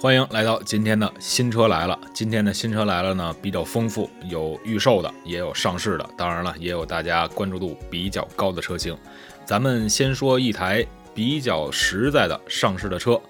欢迎来到今天的新车来了。今天的新车来了呢，比较丰富，有预售的，也有上市的，当然了，也有大家关注度比较高的车型。咱们先说一台比较实在的上市的车，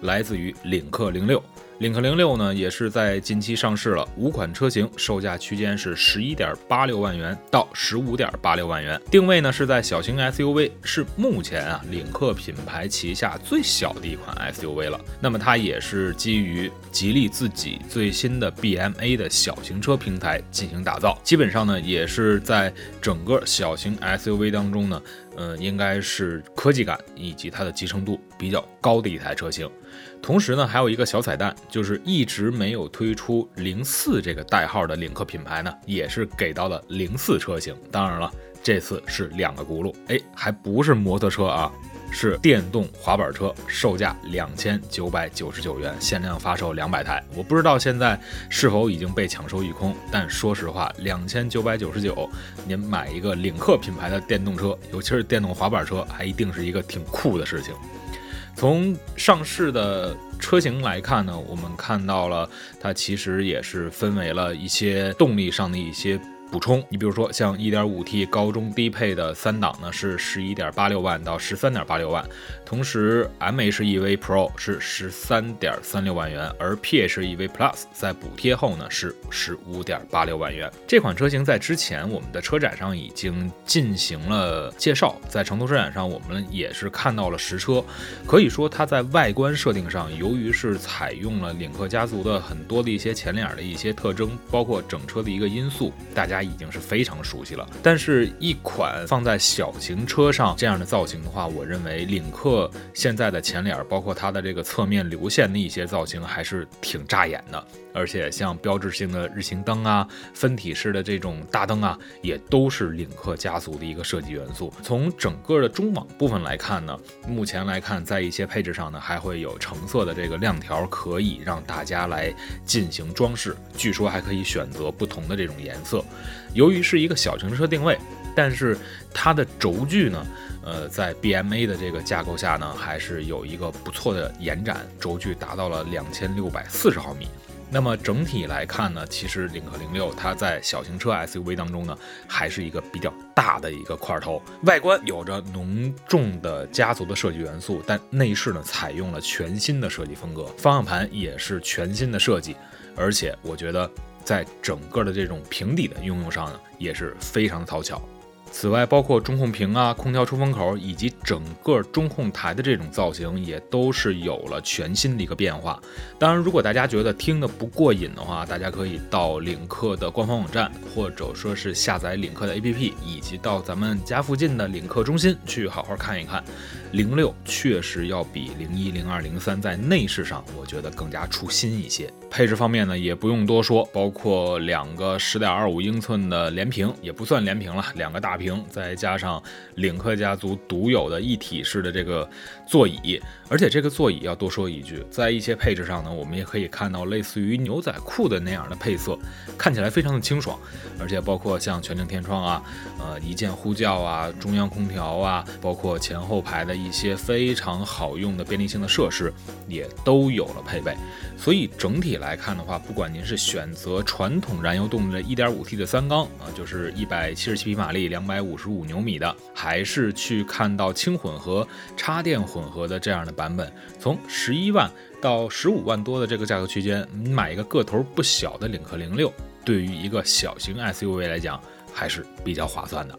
来自于领克零六。领克零六呢，也是在近期上市了，五款车型售价区间是十一点八六万元到十五点八六万元，定位呢是在小型 SUV，是目前啊领克品牌旗下最小的一款 SUV 了。那么它也是基于吉利自己最新的 BMA 的小型车平台进行打造，基本上呢也是在整个小型 SUV 当中呢，嗯，应该是科技感以及它的集成度比较高的一台车型。同时呢，还有一个小彩蛋，就是一直没有推出零四这个代号的领克品牌呢，也是给到了零四车型。当然了，这次是两个轱辘，哎，还不是摩托车啊，是电动滑板车，售价两千九百九十九元，限量发售两百台。我不知道现在是否已经被抢售一空，但说实话，两千九百九十九，您买一个领克品牌的电动车，尤其是电动滑板车，还一定是一个挺酷的事情。从上市的车型来看呢，我们看到了它其实也是分为了一些动力上的一些。补充，你比如说像 1.5T 高中低配的三档呢，是11.86万到13.86万，同时 MHEV Pro 是13.36万元，而 PHEV Plus 在补贴后呢是15.86万元。这款车型在之前我们的车展上已经进行了介绍，在成都车展上我们也是看到了实车，可以说它在外观设定上，由于是采用了领克家族的很多的一些前脸的一些特征，包括整车的一个因素，大家。已经是非常熟悉了，但是一款放在小型车上这样的造型的话，我认为领克现在的前脸，包括它的这个侧面流线的一些造型，还是挺扎眼的。而且像标志性的日行灯啊、分体式的这种大灯啊，也都是领克家族的一个设计元素。从整个的中网部分来看呢，目前来看，在一些配置上呢，还会有橙色的这个亮条，可以让大家来进行装饰。据说还可以选择不同的这种颜色。由于是一个小型车定位，但是它的轴距呢，呃，在 BMA 的这个架构下呢，还是有一个不错的延展，轴距达到了两千六百四十毫米。那么整体来看呢，其实领克零六它在小型车 SUV 当中呢，还是一个比较大的一个块头。外观有着浓重的家族的设计元素，但内饰呢采用了全新的设计风格，方向盘也是全新的设计，而且我觉得在整个的这种平底的应用上呢，也是非常的讨巧。此外，包括中控屏啊、空调出风口以及整个中控台的这种造型，也都是有了全新的一个变化。当然，如果大家觉得听得不过瘾的话，大家可以到领克的官方网站，或者说是下载领克的 APP，以及到咱们家附近的领克中心去好好看一看。零六确实要比零一、零二、零三在内饰上，我觉得更加出新一些。配置方面呢，也不用多说，包括两个十点二五英寸的连屏，也不算连屏了，两个大屏，再加上领克家族独有的一体式的这个座椅，而且这个座椅要多说一句，在一些配置上呢，我们也可以看到类似于牛仔裤的那样的配色，看起来非常的清爽，而且包括像全景天窗啊，呃，一键呼叫啊，中央空调啊，包括前后排的。一些非常好用的便利性的设施也都有了配备，所以整体来看的话，不管您是选择传统燃油动力的 1.5T 的三缸啊，就是177匹马力、两百百五十五牛米的，还是去看到轻混合、插电混合的这样的版本，从十一万到十五万多的这个价格区间，你买一个个头不小的领克零六，对于一个小型 SUV 来讲，还是比较划算的。